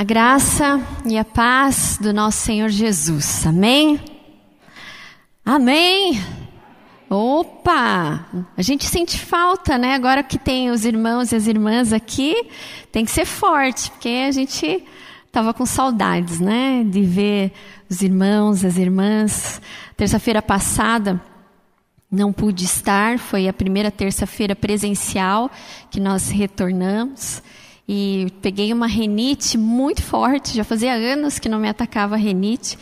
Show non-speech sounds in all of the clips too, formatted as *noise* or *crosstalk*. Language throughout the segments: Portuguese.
A graça e a paz do nosso Senhor Jesus. Amém? Amém. Opa! A gente sente falta, né? Agora que tem os irmãos e as irmãs aqui, tem que ser forte, porque a gente estava com saudades, né? De ver os irmãos, as irmãs. Terça-feira passada não pude estar, foi a primeira terça-feira presencial que nós retornamos e peguei uma renite muito forte, já fazia anos que não me atacava renite,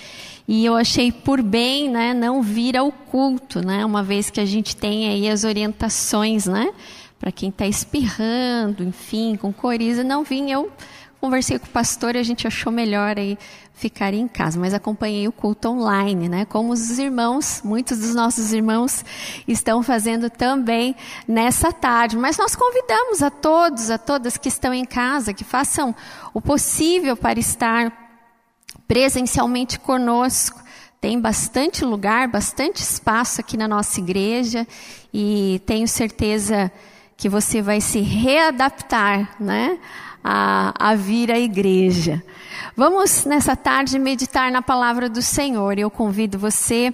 e eu achei por bem, né, não vir ao culto, né, uma vez que a gente tem aí as orientações, né, para quem está espirrando, enfim, com coriza, não vim, eu conversei com o pastor e a gente achou melhor aí ficar em casa, mas acompanhei o culto online, né? Como os irmãos, muitos dos nossos irmãos estão fazendo também nessa tarde. Mas nós convidamos a todos, a todas que estão em casa, que façam o possível para estar presencialmente conosco. Tem bastante lugar, bastante espaço aqui na nossa igreja e tenho certeza que você vai se readaptar, né? A, a vir à igreja. Vamos nessa tarde meditar na palavra do Senhor. Eu convido você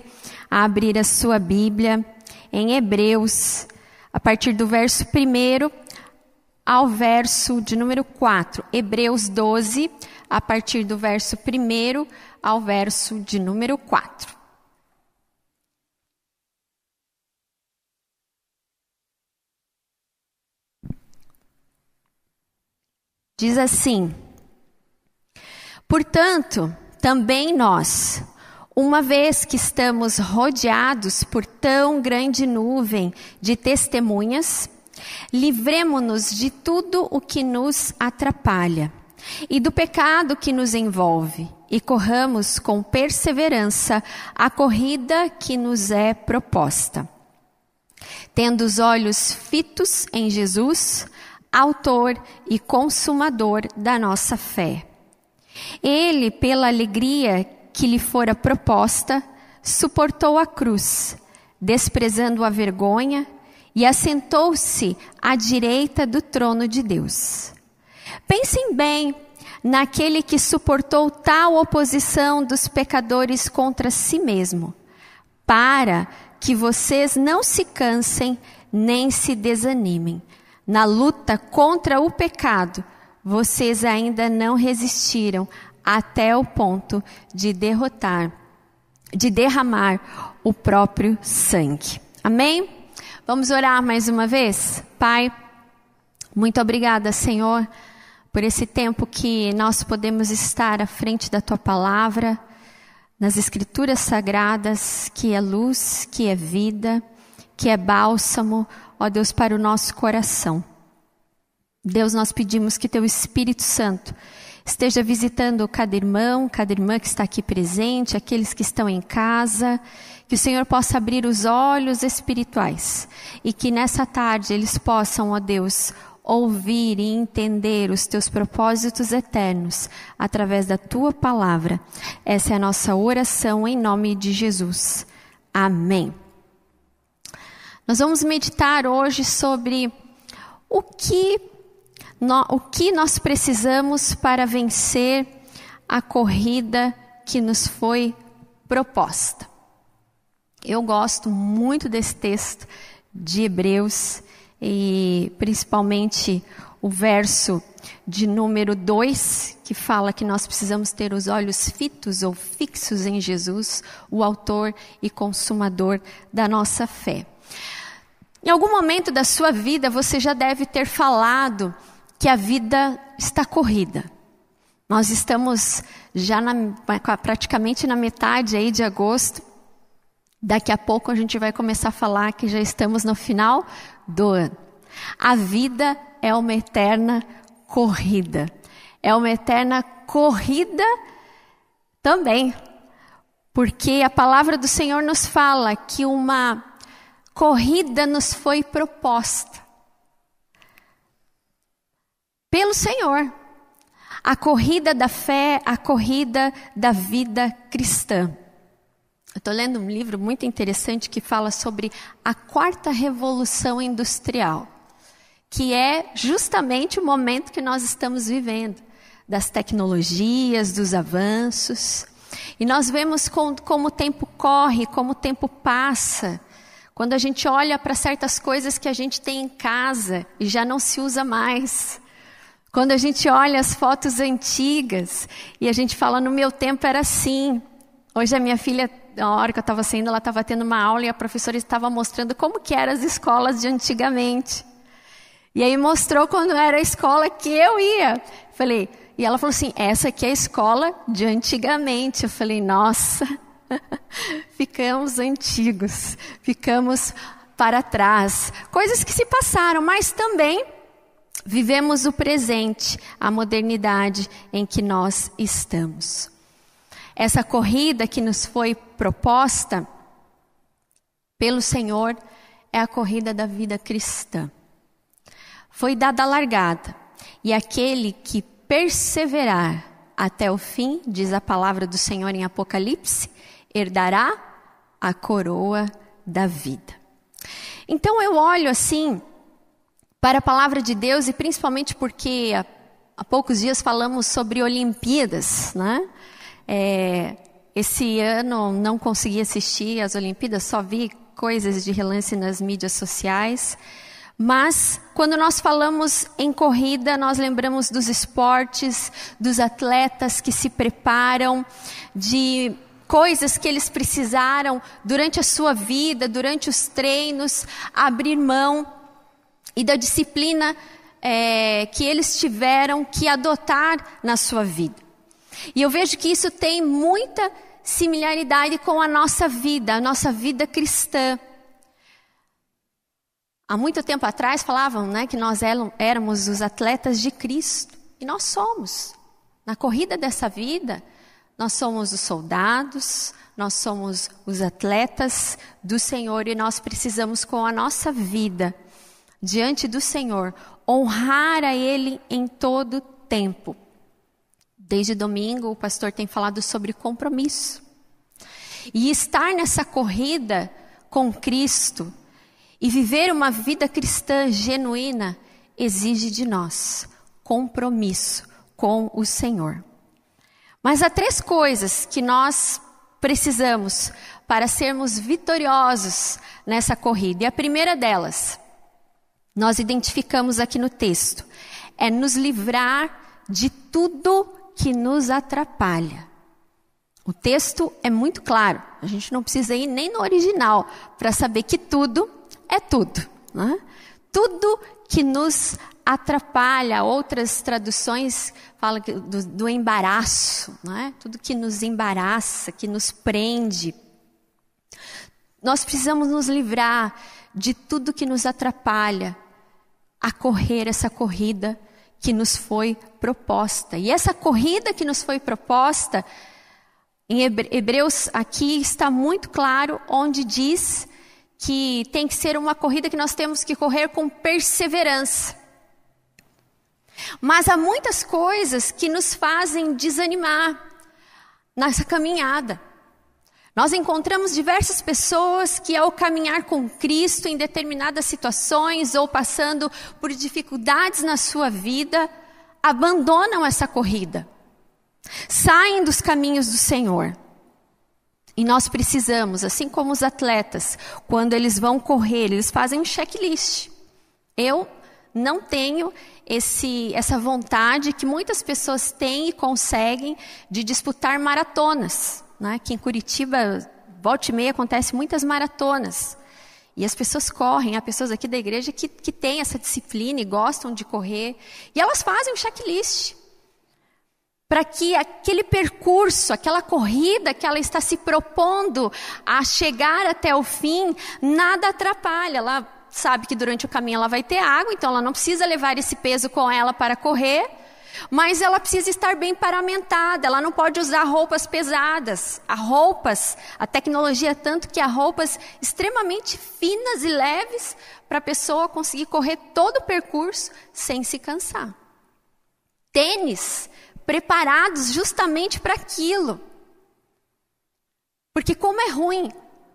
a abrir a sua Bíblia em Hebreus, a partir do verso 1 ao verso de número 4. Hebreus 12, a partir do verso 1 ao verso de número 4. Diz assim: Portanto, também nós, uma vez que estamos rodeados por tão grande nuvem de testemunhas, livremo-nos de tudo o que nos atrapalha e do pecado que nos envolve e corramos com perseverança a corrida que nos é proposta. Tendo os olhos fitos em Jesus, Autor e Consumador da nossa fé ele, pela alegria que lhe fora proposta, suportou a cruz, desprezando a vergonha, e assentou-se à direita do trono de Deus. Pensem bem naquele que suportou tal oposição dos pecadores contra si mesmo, para que vocês não se cansem nem se desanimem. Na luta contra o pecado, vocês ainda não resistiram até o ponto de derrotar, de derramar o próprio sangue. Amém? Vamos orar mais uma vez? Pai, muito obrigada, Senhor, por esse tempo que nós podemos estar à frente da tua palavra, nas escrituras sagradas, que é luz, que é vida, que é bálsamo, ó Deus, para o nosso coração. Deus, nós pedimos que Teu Espírito Santo esteja visitando cada irmão, cada irmã que está aqui presente, aqueles que estão em casa, que o Senhor possa abrir os olhos espirituais e que nessa tarde eles possam, ó Deus, ouvir e entender os teus propósitos eternos através da tua palavra. Essa é a nossa oração em nome de Jesus. Amém. Nós vamos meditar hoje sobre o que no, o que nós precisamos para vencer a corrida que nos foi proposta. Eu gosto muito desse texto de Hebreus e principalmente o verso de número 2, que fala que nós precisamos ter os olhos fitos ou fixos em Jesus, o autor e consumador da nossa fé. Em algum momento da sua vida você já deve ter falado que a vida está corrida. Nós estamos já na, praticamente na metade aí de agosto. Daqui a pouco a gente vai começar a falar que já estamos no final do ano. A vida é uma eterna corrida. É uma eterna corrida também. Porque a palavra do Senhor nos fala que uma corrida nos foi proposta pelo Senhor. A corrida da fé, a corrida da vida cristã. Eu estou lendo um livro muito interessante que fala sobre a quarta revolução industrial, que é justamente o momento que nós estamos vivendo, das tecnologias, dos avanços. E nós vemos com, como o tempo corre, como o tempo passa. Quando a gente olha para certas coisas que a gente tem em casa e já não se usa mais. Quando a gente olha as fotos antigas e a gente fala, no meu tempo era assim. Hoje a minha filha, na hora que eu estava saindo, ela estava tendo uma aula e a professora estava mostrando como que eram as escolas de antigamente. E aí mostrou quando era a escola que eu ia. Falei, e ela falou assim: essa aqui é a escola de antigamente. Eu falei, nossa, *laughs* ficamos antigos, ficamos para trás. Coisas que se passaram, mas também vivemos o presente, a modernidade em que nós estamos. Essa corrida que nos foi proposta pelo Senhor é a corrida da vida cristã. Foi dada a largada, e aquele que perseverar até o fim, diz a palavra do Senhor em Apocalipse, herdará a coroa da vida. Então eu olho assim para a palavra de Deus e principalmente porque há, há poucos dias falamos sobre Olimpíadas, né? É, esse ano não consegui assistir às Olimpíadas, só vi coisas de relance nas mídias sociais. Mas, quando nós falamos em corrida, nós lembramos dos esportes, dos atletas que se preparam, de coisas que eles precisaram durante a sua vida, durante os treinos, abrir mão e da disciplina é, que eles tiveram que adotar na sua vida. E eu vejo que isso tem muita similaridade com a nossa vida, a nossa vida cristã. Há muito tempo atrás falavam né, que nós éramos os atletas de Cristo. E nós somos. Na corrida dessa vida, nós somos os soldados, nós somos os atletas do Senhor e nós precisamos, com a nossa vida diante do Senhor, honrar a Ele em todo tempo. Desde domingo, o pastor tem falado sobre compromisso. E estar nessa corrida com Cristo e viver uma vida cristã genuína exige de nós compromisso com o Senhor. Mas há três coisas que nós precisamos para sermos vitoriosos nessa corrida. E a primeira delas, nós identificamos aqui no texto, é nos livrar de tudo que nos atrapalha. O texto é muito claro, a gente não precisa ir nem no original para saber que tudo é tudo. Né? Tudo que nos atrapalha, outras traduções falam do, do embaraço, né? tudo que nos embaraça, que nos prende. Nós precisamos nos livrar de tudo que nos atrapalha a correr essa corrida que nos foi proposta. E essa corrida que nos foi proposta, em Hebreus aqui está muito claro onde diz que tem que ser uma corrida que nós temos que correr com perseverança. Mas há muitas coisas que nos fazem desanimar nessa caminhada. Nós encontramos diversas pessoas que, ao caminhar com Cristo em determinadas situações ou passando por dificuldades na sua vida, abandonam essa corrida, saem dos caminhos do Senhor. E nós precisamos, assim como os atletas, quando eles vão correr, eles fazem um checklist. Eu não tenho esse, essa vontade que muitas pessoas têm e conseguem de disputar maratonas. Né? Que em Curitiba, volta e meia, acontece muitas maratonas. E as pessoas correm, há pessoas aqui da igreja que, que têm essa disciplina e gostam de correr. E elas fazem um checklist para que aquele percurso, aquela corrida que ela está se propondo a chegar até o fim, nada atrapalha. Ela sabe que durante o caminho ela vai ter água, então ela não precisa levar esse peso com ela para correr, mas ela precisa estar bem paramentada, ela não pode usar roupas pesadas. Há roupas, a tecnologia é tanto que há roupas extremamente finas e leves para a pessoa conseguir correr todo o percurso sem se cansar. Tênis preparados justamente para aquilo. Porque como é ruim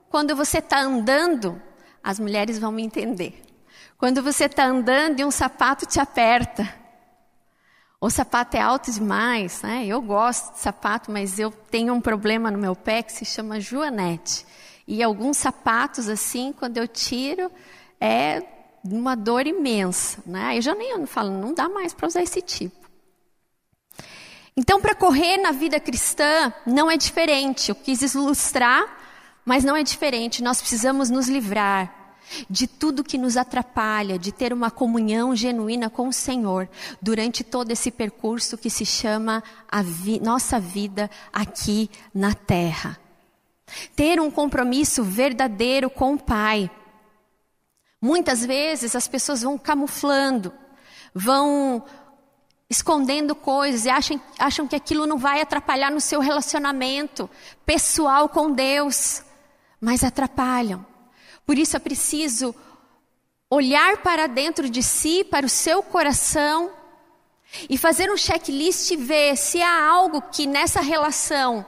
quando você está andando, as mulheres vão me entender. Quando você está andando e um sapato te aperta, O sapato é alto demais, né? Eu gosto de sapato, mas eu tenho um problema no meu pé que se chama joanete. E alguns sapatos, assim, quando eu tiro, é uma dor imensa, né? Eu já nem falo, não dá mais para usar esse tipo. Então, para correr na vida cristã, não é diferente. Eu quis ilustrar, mas não é diferente. Nós precisamos nos livrar de tudo que nos atrapalha, de ter uma comunhão genuína com o Senhor durante todo esse percurso que se chama a vi nossa vida aqui na terra. Ter um compromisso verdadeiro com o Pai. Muitas vezes as pessoas vão camuflando, vão escondendo coisas e acham, acham que aquilo não vai atrapalhar no seu relacionamento pessoal com Deus, mas atrapalham. Por isso é preciso olhar para dentro de si, para o seu coração, e fazer um checklist e ver se há algo que nessa relação,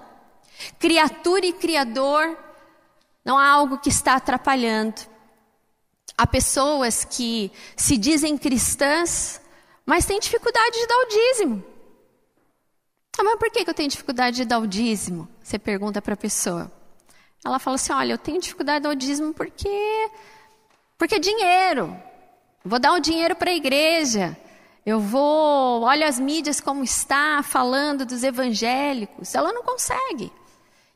criatura e criador, não há algo que está atrapalhando. Há pessoas que se dizem cristãs, mas têm dificuldade de dar o dízimo. Ah, mas por que eu tenho dificuldade de dar o dízimo? Você pergunta para a pessoa. Ela fala assim: olha, eu tenho dificuldade do dízimo porque. Porque é dinheiro. Vou dar o dinheiro para a igreja. Eu vou, olha as mídias como está, falando dos evangélicos. Ela não consegue.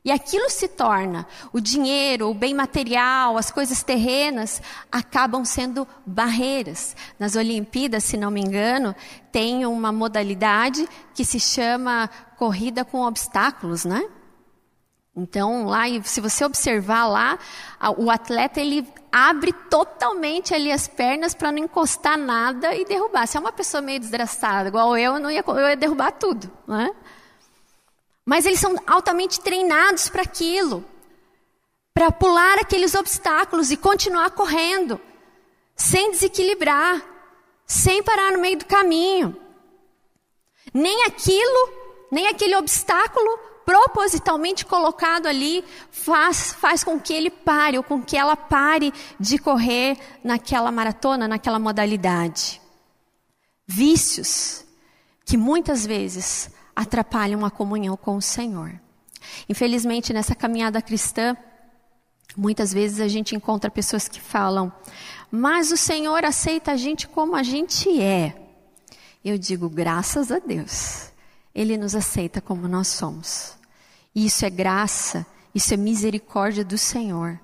E aquilo se torna, o dinheiro, o bem material, as coisas terrenas, acabam sendo barreiras. Nas Olimpíadas, se não me engano, tem uma modalidade que se chama corrida com obstáculos, né? Então, lá, se você observar lá, o atleta ele abre totalmente ali as pernas para não encostar nada e derrubar. Se é uma pessoa meio desgraçada, igual eu, eu não ia, eu ia derrubar tudo, né? Mas eles são altamente treinados para aquilo, para pular aqueles obstáculos e continuar correndo, sem desequilibrar, sem parar no meio do caminho. Nem aquilo, nem aquele obstáculo propositalmente colocado ali faz, faz com que ele pare ou com que ela pare de correr naquela maratona, naquela modalidade. Vícios que muitas vezes atrapalham a comunhão com o Senhor. Infelizmente, nessa caminhada cristã, muitas vezes a gente encontra pessoas que falam, mas o Senhor aceita a gente como a gente é. Eu digo, graças a Deus, Ele nos aceita como nós somos. Isso é graça, isso é misericórdia do Senhor.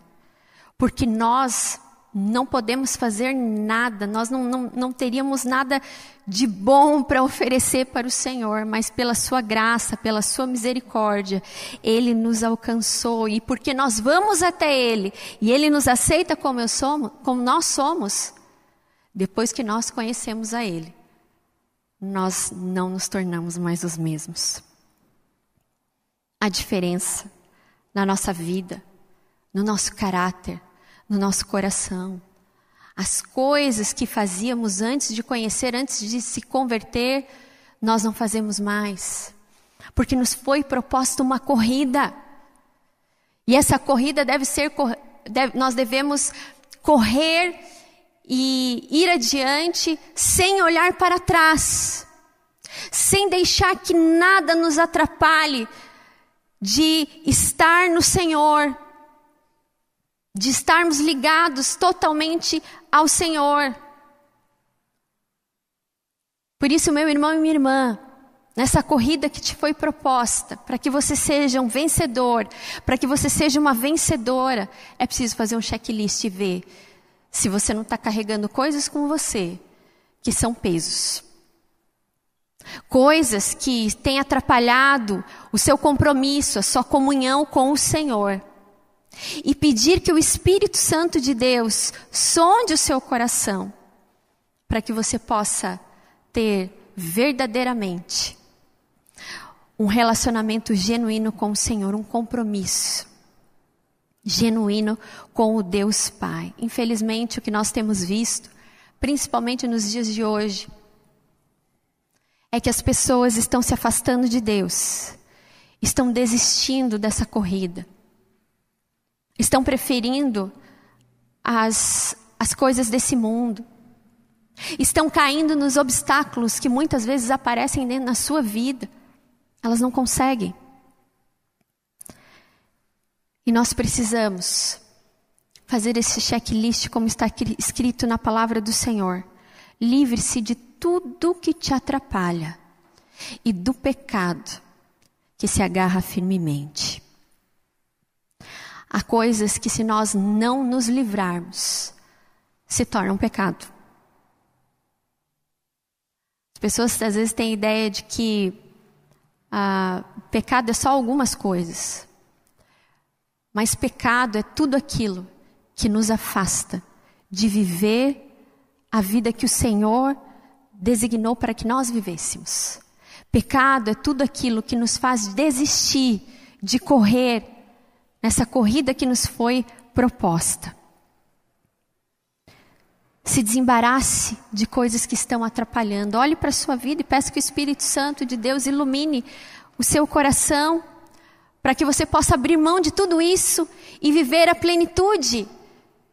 Porque nós não podemos fazer nada, nós não, não, não teríamos nada de bom para oferecer para o Senhor, mas pela Sua graça, pela Sua misericórdia, Ele nos alcançou e porque nós vamos até Ele e Ele nos aceita como, eu somos, como nós somos, depois que nós conhecemos a Ele, nós não nos tornamos mais os mesmos a diferença na nossa vida, no nosso caráter, no nosso coração. As coisas que fazíamos antes de conhecer, antes de se converter, nós não fazemos mais. Porque nos foi proposta uma corrida. E essa corrida deve ser, nós devemos correr e ir adiante sem olhar para trás, sem deixar que nada nos atrapalhe de estar no Senhor, de estarmos ligados totalmente ao Senhor. Por isso, meu irmão e minha irmã, nessa corrida que te foi proposta, para que você seja um vencedor, para que você seja uma vencedora, é preciso fazer um checklist e ver se você não está carregando coisas com você que são pesos. Coisas que têm atrapalhado o seu compromisso, a sua comunhão com o Senhor. E pedir que o Espírito Santo de Deus sonde o seu coração, para que você possa ter verdadeiramente um relacionamento genuíno com o Senhor, um compromisso genuíno com o Deus Pai. Infelizmente, o que nós temos visto, principalmente nos dias de hoje, é que as pessoas estão se afastando de Deus, estão desistindo dessa corrida, estão preferindo as, as coisas desse mundo, estão caindo nos obstáculos que muitas vezes aparecem dentro da sua vida. Elas não conseguem. E nós precisamos fazer esse checklist como está escrito na palavra do Senhor. Livre-se de tudo que te atrapalha e do pecado que se agarra firmemente. Há coisas que, se nós não nos livrarmos, se tornam pecado. As pessoas às vezes têm a ideia de que ah, pecado é só algumas coisas. Mas pecado é tudo aquilo que nos afasta de viver a vida que o Senhor designou para que nós vivêssemos. Pecado é tudo aquilo que nos faz desistir de correr nessa corrida que nos foi proposta. Se desembarace de coisas que estão atrapalhando. Olhe para a sua vida e peça que o Espírito Santo de Deus ilumine o seu coração para que você possa abrir mão de tudo isso e viver a plenitude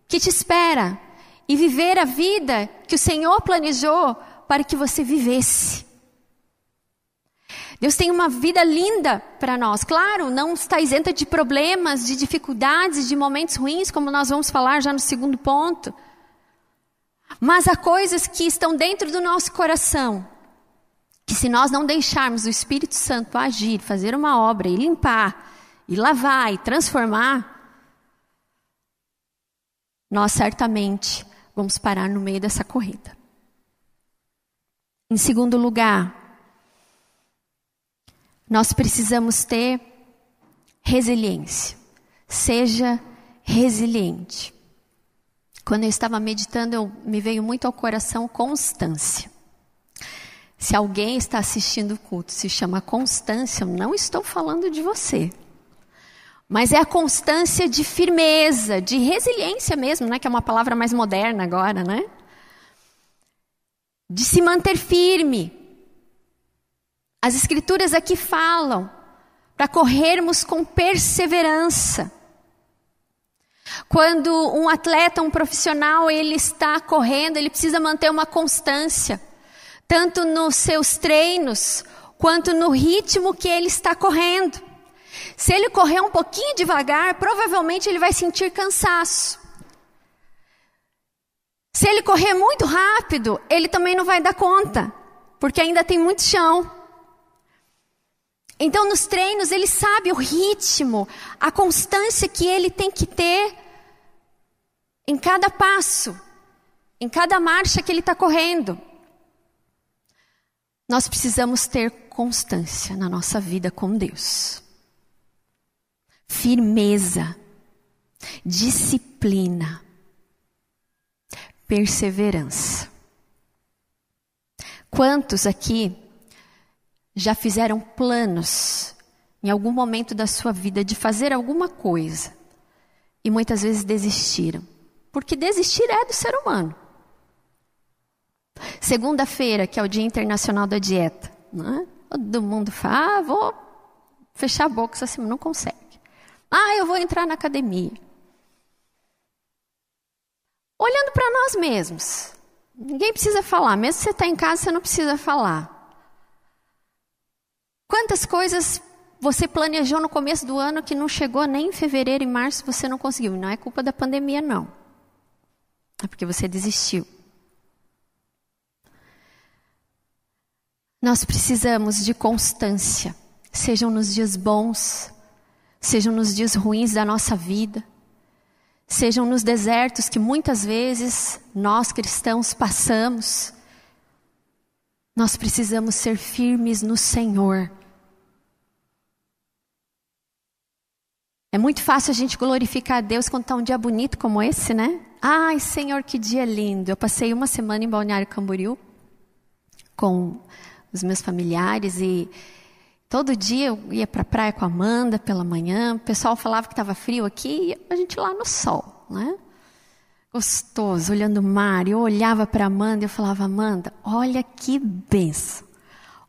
que te espera e viver a vida que o Senhor planejou para que você vivesse. Deus tem uma vida linda para nós. Claro, não está isenta de problemas, de dificuldades, de momentos ruins, como nós vamos falar já no segundo ponto. Mas há coisas que estão dentro do nosso coração que se nós não deixarmos o Espírito Santo agir, fazer uma obra e limpar, e lavar, e transformar, nós certamente vamos parar no meio dessa corrida. Em segundo lugar, nós precisamos ter resiliência. Seja resiliente. Quando eu estava meditando, eu, me veio muito ao coração constância. Se alguém está assistindo o culto se chama constância, eu não estou falando de você. Mas é a constância de firmeza, de resiliência mesmo, né? Que é uma palavra mais moderna agora, né? De se manter firme. As escrituras aqui falam para corrermos com perseverança. Quando um atleta, um profissional, ele está correndo, ele precisa manter uma constância tanto nos seus treinos quanto no ritmo que ele está correndo. Se ele correr um pouquinho devagar, provavelmente ele vai sentir cansaço. Se ele correr muito rápido, ele também não vai dar conta, porque ainda tem muito chão. Então, nos treinos, ele sabe o ritmo, a constância que ele tem que ter em cada passo, em cada marcha que ele está correndo. Nós precisamos ter constância na nossa vida com Deus. Firmeza, disciplina, perseverança. Quantos aqui já fizeram planos em algum momento da sua vida de fazer alguma coisa e muitas vezes desistiram? Porque desistir é do ser humano. Segunda-feira, que é o Dia Internacional da Dieta. Né? Todo mundo fala, ah, vou fechar a boca assim, não consegue. Ah, eu vou entrar na academia. Olhando para nós mesmos. Ninguém precisa falar, mesmo se você está em casa, você não precisa falar. Quantas coisas você planejou no começo do ano que não chegou nem em fevereiro e março você não conseguiu? Não é culpa da pandemia, não. É porque você desistiu. Nós precisamos de constância, sejam nos dias bons, sejam nos dias ruins da nossa vida, sejam nos desertos que muitas vezes nós cristãos passamos. Nós precisamos ser firmes no Senhor. É muito fácil a gente glorificar a Deus quando está um dia bonito como esse, né? Ai, Senhor, que dia lindo. Eu passei uma semana em Balneário Camboriú com os meus familiares e todo dia eu ia para a praia com a Amanda pela manhã. O pessoal falava que estava frio aqui e a gente lá no sol, né? Gostoso, olhando o mar. Eu olhava para Amanda e eu falava, Amanda, olha que benção.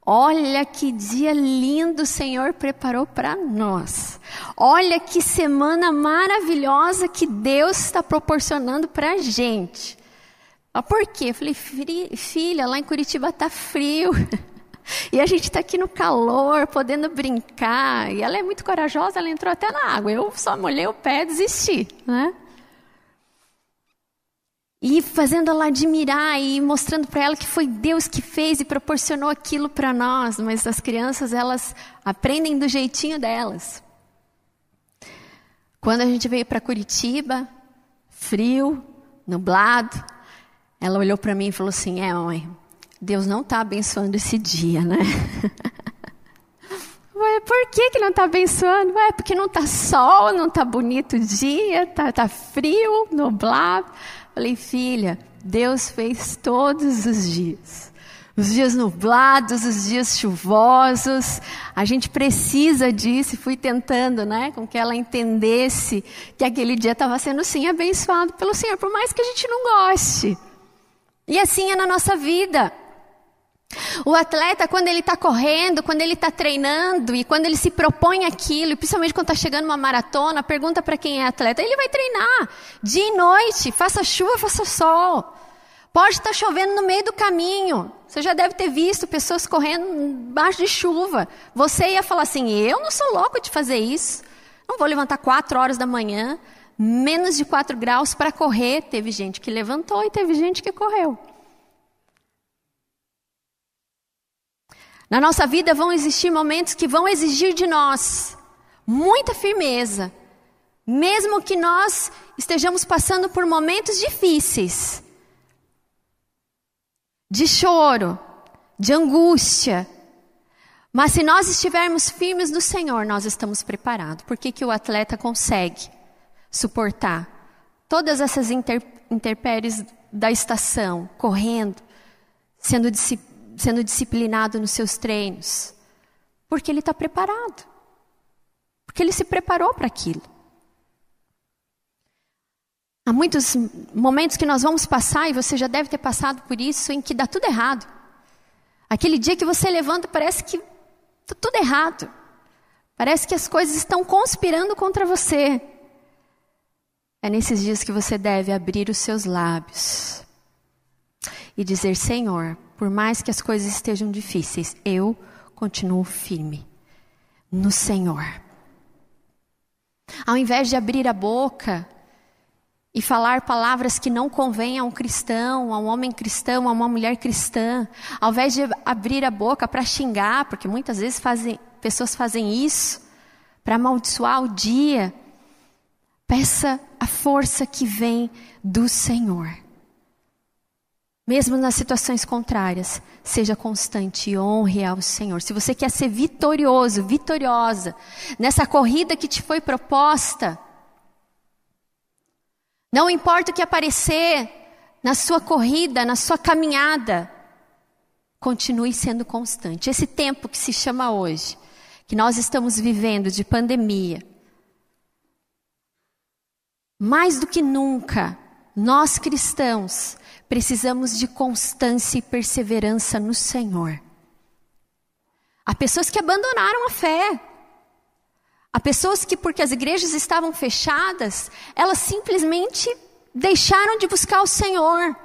Olha que dia lindo o Senhor preparou para nós. Olha que semana maravilhosa que Deus está proporcionando para a gente. Ah, por quê? Eu falei, filha, lá em Curitiba tá frio. *laughs* E a gente está aqui no calor, podendo brincar. E ela é muito corajosa, ela entrou até na água. Eu só molhei o pé e desisti, né? E fazendo ela admirar e mostrando para ela que foi Deus que fez e proporcionou aquilo para nós. Mas as crianças, elas aprendem do jeitinho delas. Quando a gente veio para Curitiba, frio, nublado, ela olhou para mim e falou assim: É, mãe, Deus não está abençoando esse dia, né? *laughs* Ué, por que, que não está abençoando? Ué, porque não está sol, não está bonito o dia, está tá frio, nublado. Falei, filha, Deus fez todos os dias. Os dias nublados, os dias chuvosos. A gente precisa disso. Fui tentando, né, com que ela entendesse que aquele dia estava sendo sim abençoado pelo Senhor, por mais que a gente não goste. E assim é na nossa vida. O atleta, quando ele está correndo, quando ele está treinando e quando ele se propõe aquilo, e principalmente quando está chegando uma maratona, pergunta para quem é atleta, ele vai treinar dia e noite, faça chuva, faça sol. Pode estar tá chovendo no meio do caminho. Você já deve ter visto pessoas correndo embaixo de chuva. Você ia falar assim: eu não sou louco de fazer isso. Não vou levantar quatro horas da manhã, menos de quatro graus para correr. Teve gente que levantou e teve gente que correu. Na nossa vida vão existir momentos que vão exigir de nós muita firmeza, mesmo que nós estejamos passando por momentos difíceis de choro, de angústia. Mas se nós estivermos firmes no Senhor, nós estamos preparados. Por que, que o atleta consegue suportar todas essas inter, interpéries da estação, correndo, sendo disciplinado? Sendo disciplinado nos seus treinos? Porque ele está preparado. Porque ele se preparou para aquilo. Há muitos momentos que nós vamos passar, e você já deve ter passado por isso, em que dá tudo errado. Aquele dia que você levanta, parece que está tudo errado. Parece que as coisas estão conspirando contra você. É nesses dias que você deve abrir os seus lábios e dizer: Senhor, por mais que as coisas estejam difíceis, eu continuo firme no Senhor. Ao invés de abrir a boca e falar palavras que não convêm a um cristão, a um homem cristão, a uma mulher cristã, ao invés de abrir a boca para xingar, porque muitas vezes fazem, pessoas fazem isso, para amaldiçoar o dia, peça a força que vem do Senhor. Mesmo nas situações contrárias, seja constante e honre ao Senhor. Se você quer ser vitorioso, vitoriosa, nessa corrida que te foi proposta, não importa o que aparecer na sua corrida, na sua caminhada, continue sendo constante. Esse tempo que se chama hoje, que nós estamos vivendo de pandemia, mais do que nunca, nós cristãos precisamos de constância e perseverança no Senhor. Há pessoas que abandonaram a fé. Há pessoas que, porque as igrejas estavam fechadas, elas simplesmente deixaram de buscar o Senhor.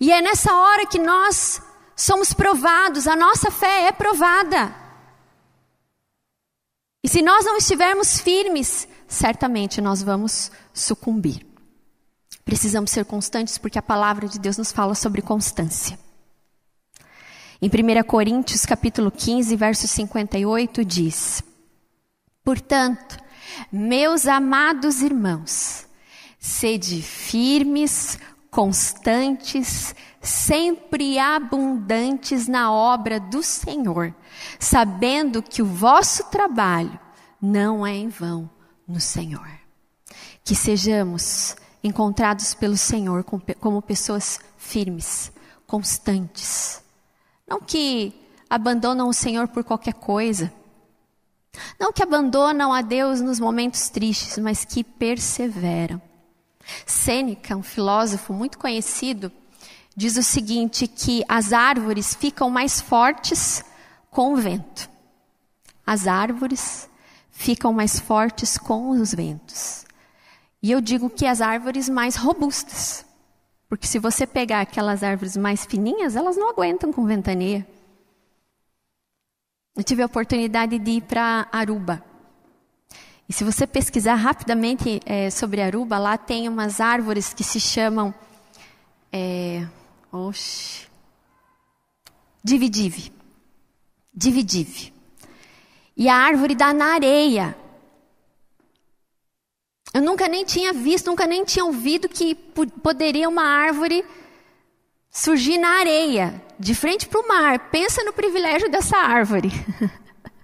E é nessa hora que nós somos provados, a nossa fé é provada. E se nós não estivermos firmes, certamente nós vamos sucumbir. Precisamos ser constantes porque a palavra de Deus nos fala sobre constância. Em 1 Coríntios capítulo 15, verso 58 diz: Portanto, meus amados irmãos, sede firmes, constantes, sempre abundantes na obra do Senhor, sabendo que o vosso trabalho não é em vão no Senhor. Que sejamos encontrados pelo Senhor como pessoas firmes, constantes. Não que abandonam o Senhor por qualquer coisa. Não que abandonam a Deus nos momentos tristes, mas que perseveram. Sêneca, um filósofo muito conhecido, diz o seguinte: que as árvores ficam mais fortes com o vento. As árvores ficam mais fortes com os ventos. E eu digo que as árvores mais robustas. Porque se você pegar aquelas árvores mais fininhas, elas não aguentam com ventania. Eu tive a oportunidade de ir para Aruba. E se você pesquisar rapidamente é, sobre Aruba, lá tem umas árvores que se chamam. É, dividive. Dividive. E a árvore dá na areia. Eu nunca nem tinha visto, nunca nem tinha ouvido que poderia uma árvore surgir na areia, de frente para o mar. Pensa no privilégio dessa árvore.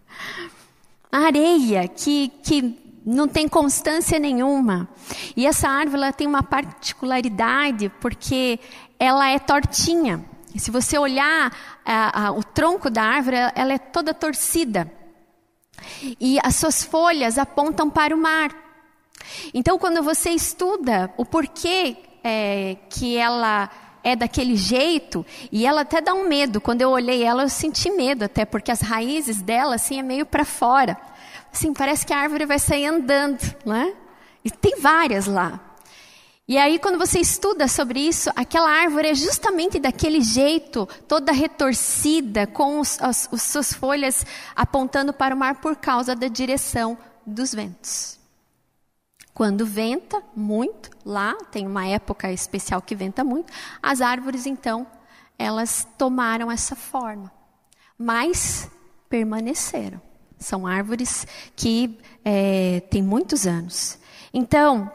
*laughs* a areia, que, que não tem constância nenhuma. E essa árvore ela tem uma particularidade, porque ela é tortinha. Se você olhar a, a, o tronco da árvore, ela é toda torcida. E as suas folhas apontam para o mar. Então, quando você estuda o porquê é, que ela é daquele jeito, e ela até dá um medo. Quando eu olhei ela, eu senti medo, até porque as raízes dela, assim, é meio para fora. Assim, parece que a árvore vai sair andando, né? E tem várias lá. E aí, quando você estuda sobre isso, aquela árvore é justamente daquele jeito, toda retorcida, com os, as, as suas folhas apontando para o mar por causa da direção dos ventos. Quando venta muito, lá tem uma época especial que venta muito, as árvores então, elas tomaram essa forma, mas permaneceram. São árvores que é, têm muitos anos. Então,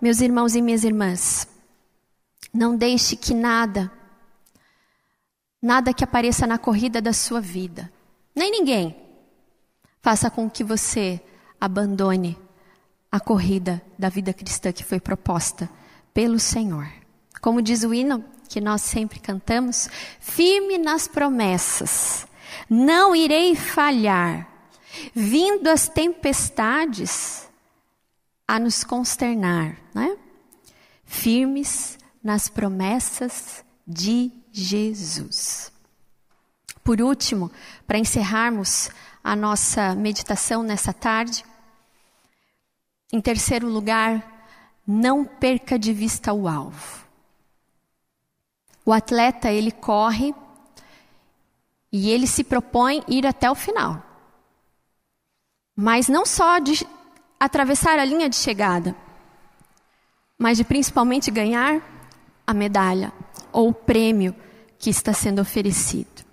meus irmãos e minhas irmãs, não deixe que nada, nada que apareça na corrida da sua vida, nem ninguém, faça com que você abandone a corrida da vida cristã que foi proposta pelo Senhor. Como diz o hino que nós sempre cantamos, firme nas promessas, não irei falhar, vindo as tempestades a nos consternar, né? Firmes nas promessas de Jesus. Por último, para encerrarmos a nossa meditação nessa tarde, em terceiro lugar, não perca de vista o alvo. O atleta, ele corre e ele se propõe ir até o final. Mas não só de atravessar a linha de chegada, mas de principalmente ganhar a medalha ou o prêmio que está sendo oferecido.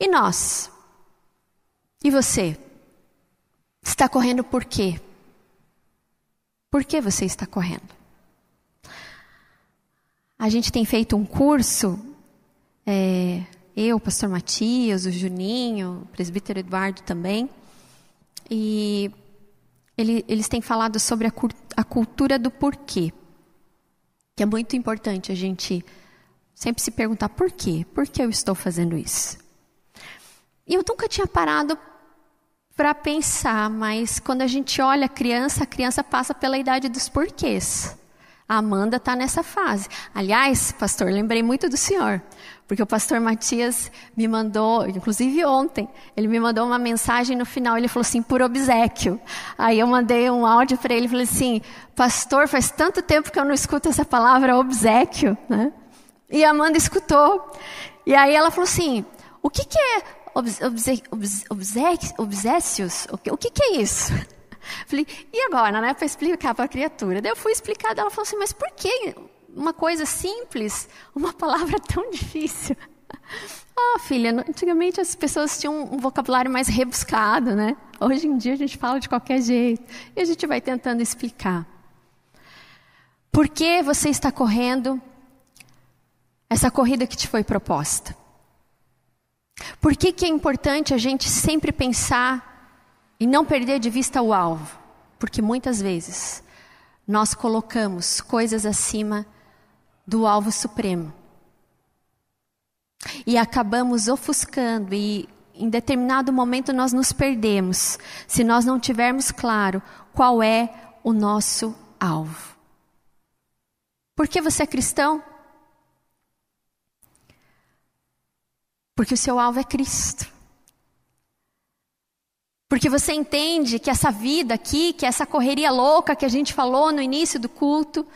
E nós? E você? Está correndo por quê? Por que você está correndo? A gente tem feito um curso, é, eu, o pastor Matias, o Juninho, o presbítero Eduardo também, e ele, eles têm falado sobre a, a cultura do porquê, que é muito importante a gente sempre se perguntar por quê, por que eu estou fazendo isso? E eu nunca tinha parado para pensar, mas quando a gente olha a criança, a criança passa pela idade dos porquês. A Amanda está nessa fase. Aliás, pastor, lembrei muito do senhor, porque o pastor Matias me mandou, inclusive ontem, ele me mandou uma mensagem no final, ele falou assim, por obsequio. Aí eu mandei um áudio para ele, falei assim, pastor, faz tanto tempo que eu não escuto essa palavra obsequio, né? E a Amanda escutou. E aí ela falou assim, o que, que é obsécios, o que, o que, que é isso? Falei, e agora, né, para explicar para a criatura? Daí eu fui explicar, ela falou assim, mas por que uma coisa simples, uma *laughs* palavra tão difícil? *laughs* Ah, filha, antigamente as pessoas tinham um vocabulário mais rebuscado, né? Hoje em dia a gente fala de qualquer jeito e a gente vai tentando explicar. Por que você está correndo essa corrida que te foi proposta? Por que, que é importante a gente sempre pensar e não perder de vista o alvo? Porque muitas vezes nós colocamos coisas acima do alvo supremo. E acabamos ofuscando e em determinado momento nós nos perdemos se nós não tivermos claro qual é o nosso alvo. Por que você é cristão? Porque o seu alvo é Cristo. Porque você entende que essa vida aqui, que essa correria louca que a gente falou no início do culto,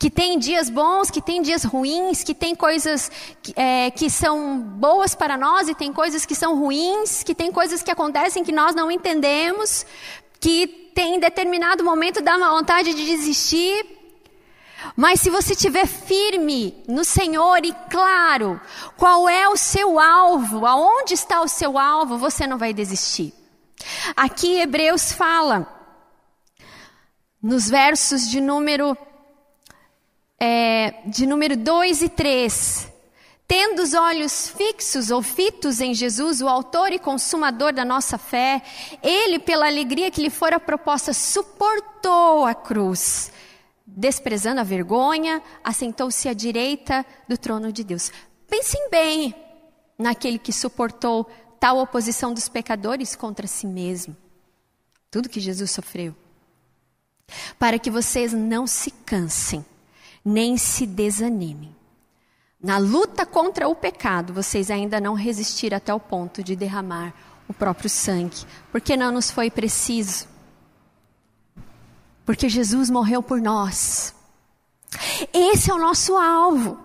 que tem dias bons, que tem dias ruins, que tem coisas é, que são boas para nós e tem coisas que são ruins, que tem coisas que acontecem que nós não entendemos, que tem em determinado momento dá uma vontade de desistir. Mas se você estiver firme no Senhor e claro qual é o seu alvo, aonde está o seu alvo, você não vai desistir. Aqui Hebreus fala, nos versos de número, é, de número 2 e 3, tendo os olhos fixos ou fitos em Jesus, o autor e consumador da nossa fé, ele, pela alegria que lhe fora proposta, suportou a cruz, desprezando a vergonha, assentou-se à direita do trono de Deus. Pensem bem naquele que suportou tal oposição dos pecadores contra si mesmo. Tudo que Jesus sofreu. Para que vocês não se cansem, nem se desanimem. Na luta contra o pecado, vocês ainda não resistiram até o ponto de derramar o próprio sangue, porque não nos foi preciso. Porque Jesus morreu por nós. Esse é o nosso alvo.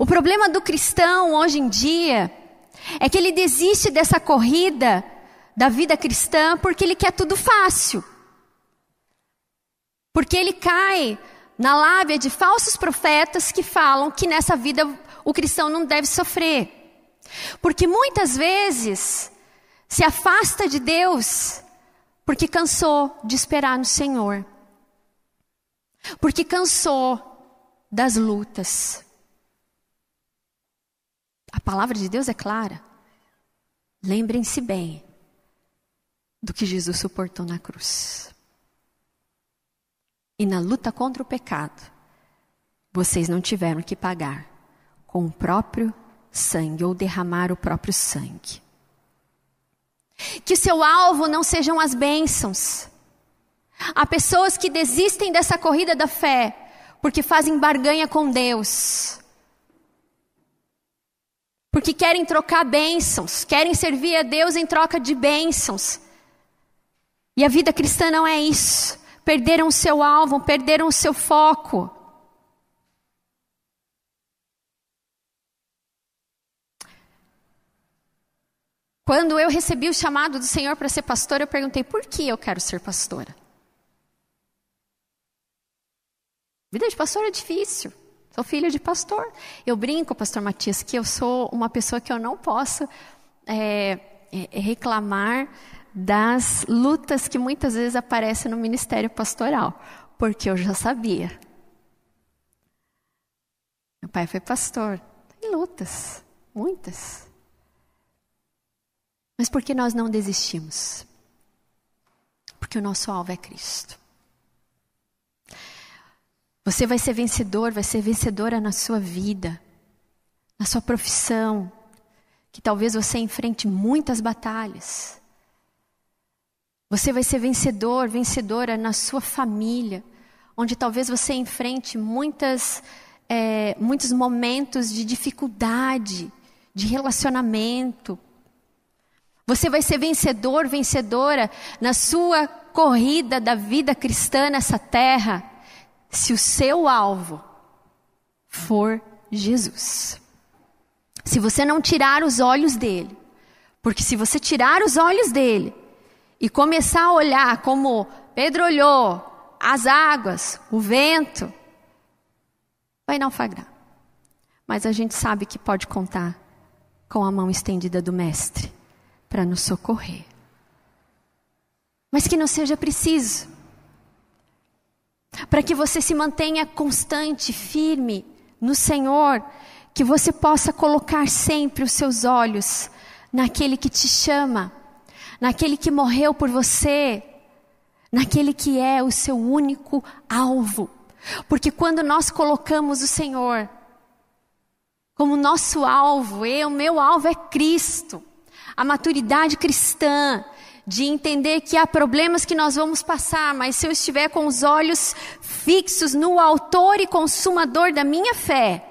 O problema do cristão hoje em dia é que ele desiste dessa corrida da vida cristã porque ele quer tudo fácil. Porque ele cai na lábia de falsos profetas que falam que nessa vida o cristão não deve sofrer. Porque muitas vezes se afasta de Deus porque cansou de esperar no Senhor. Porque cansou das lutas. A palavra de Deus é clara. Lembrem-se bem do que Jesus suportou na cruz. E na luta contra o pecado, vocês não tiveram que pagar com o próprio sangue ou derramar o próprio sangue. Que o seu alvo não sejam as bênçãos. Há pessoas que desistem dessa corrida da fé porque fazem barganha com Deus porque querem trocar bênçãos, querem servir a Deus em troca de bênçãos. E a vida cristã não é isso. Perderam o seu alvo, perderam o seu foco. Quando eu recebi o chamado do Senhor para ser pastora, eu perguntei por que eu quero ser pastora. Vida de pastor é difícil. Sou filha de pastor. Eu brinco, pastor Matias, que eu sou uma pessoa que eu não posso é, é, reclamar das lutas que muitas vezes aparecem no ministério pastoral, porque eu já sabia. Meu pai foi pastor. Tem lutas, muitas. Mas por que nós não desistimos? Porque o nosso alvo é Cristo. Você vai ser vencedor, vai ser vencedora na sua vida, na sua profissão, que talvez você enfrente muitas batalhas. Você vai ser vencedor, vencedora na sua família, onde talvez você enfrente muitas, é, muitos momentos de dificuldade, de relacionamento. Você vai ser vencedor, vencedora na sua corrida da vida cristã nessa terra se o seu alvo for Jesus. Se você não tirar os olhos dele, porque se você tirar os olhos dele e começar a olhar como Pedro olhou, as águas, o vento, vai naufragar. Mas a gente sabe que pode contar com a mão estendida do Mestre para nos socorrer. Mas que não seja preciso para que você se mantenha constante, firme no Senhor, que você possa colocar sempre os seus olhos naquele que te chama, naquele que morreu por você, naquele que é o seu único alvo. Porque quando nós colocamos o Senhor como nosso alvo, eu, meu alvo é Cristo, a maturidade cristã, de entender que há problemas que nós vamos passar, mas se eu estiver com os olhos fixos no Autor e Consumador da minha fé,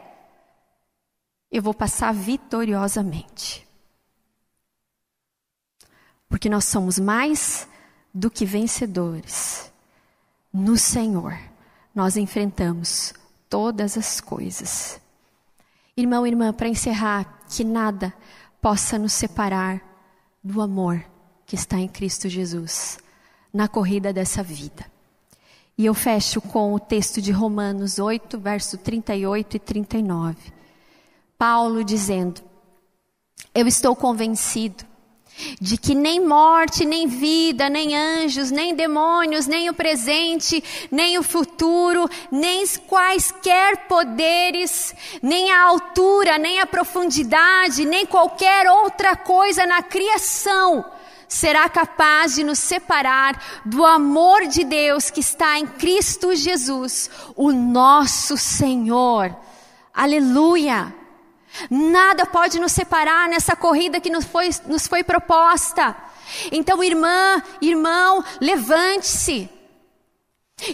eu vou passar vitoriosamente. porque nós somos mais do que vencedores. No Senhor, nós enfrentamos todas as coisas. Irmão irmã, para encerrar, que nada possa nos separar do amor que está em Cristo Jesus na corrida dessa vida. E eu fecho com o texto de Romanos 8, verso 38 e 39. Paulo dizendo: Eu estou convencido de que nem morte, nem vida, nem anjos, nem demônios, nem o presente, nem o futuro, nem quaisquer poderes, nem a altura, nem a profundidade, nem qualquer outra coisa na criação será capaz de nos separar do amor de Deus que está em Cristo Jesus, o nosso Senhor. Aleluia! Nada pode nos separar nessa corrida que nos foi, nos foi proposta. Então, irmã, irmão, levante-se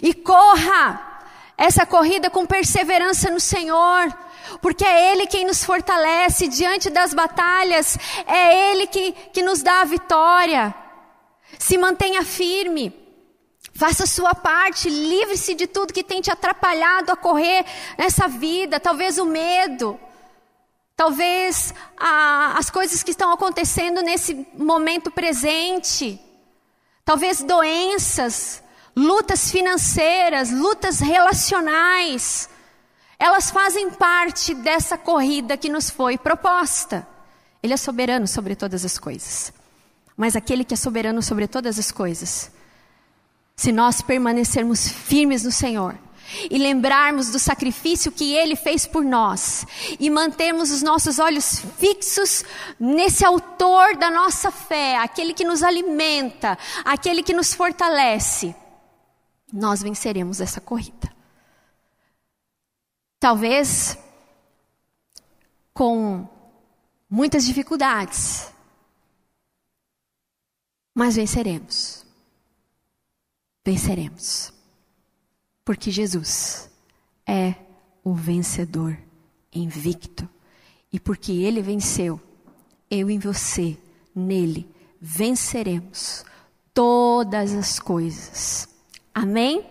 e corra essa corrida com perseverança no Senhor, porque é Ele quem nos fortalece diante das batalhas, é Ele que, que nos dá a vitória. Se mantenha firme. Faça a sua parte, livre-se de tudo que tem te atrapalhado a correr nessa vida, talvez o medo, Talvez ah, as coisas que estão acontecendo nesse momento presente. Talvez doenças, lutas financeiras, lutas relacionais. Elas fazem parte dessa corrida que nos foi proposta. Ele é soberano sobre todas as coisas. Mas aquele que é soberano sobre todas as coisas, se nós permanecermos firmes no Senhor, e lembrarmos do sacrifício que Ele fez por nós e mantermos os nossos olhos fixos nesse Autor da nossa fé, aquele que nos alimenta, aquele que nos fortalece, nós venceremos essa corrida. Talvez com muitas dificuldades, mas venceremos. Venceremos. Porque Jesus é o vencedor invicto. E porque ele venceu, eu e você, nele, venceremos todas as coisas. Amém?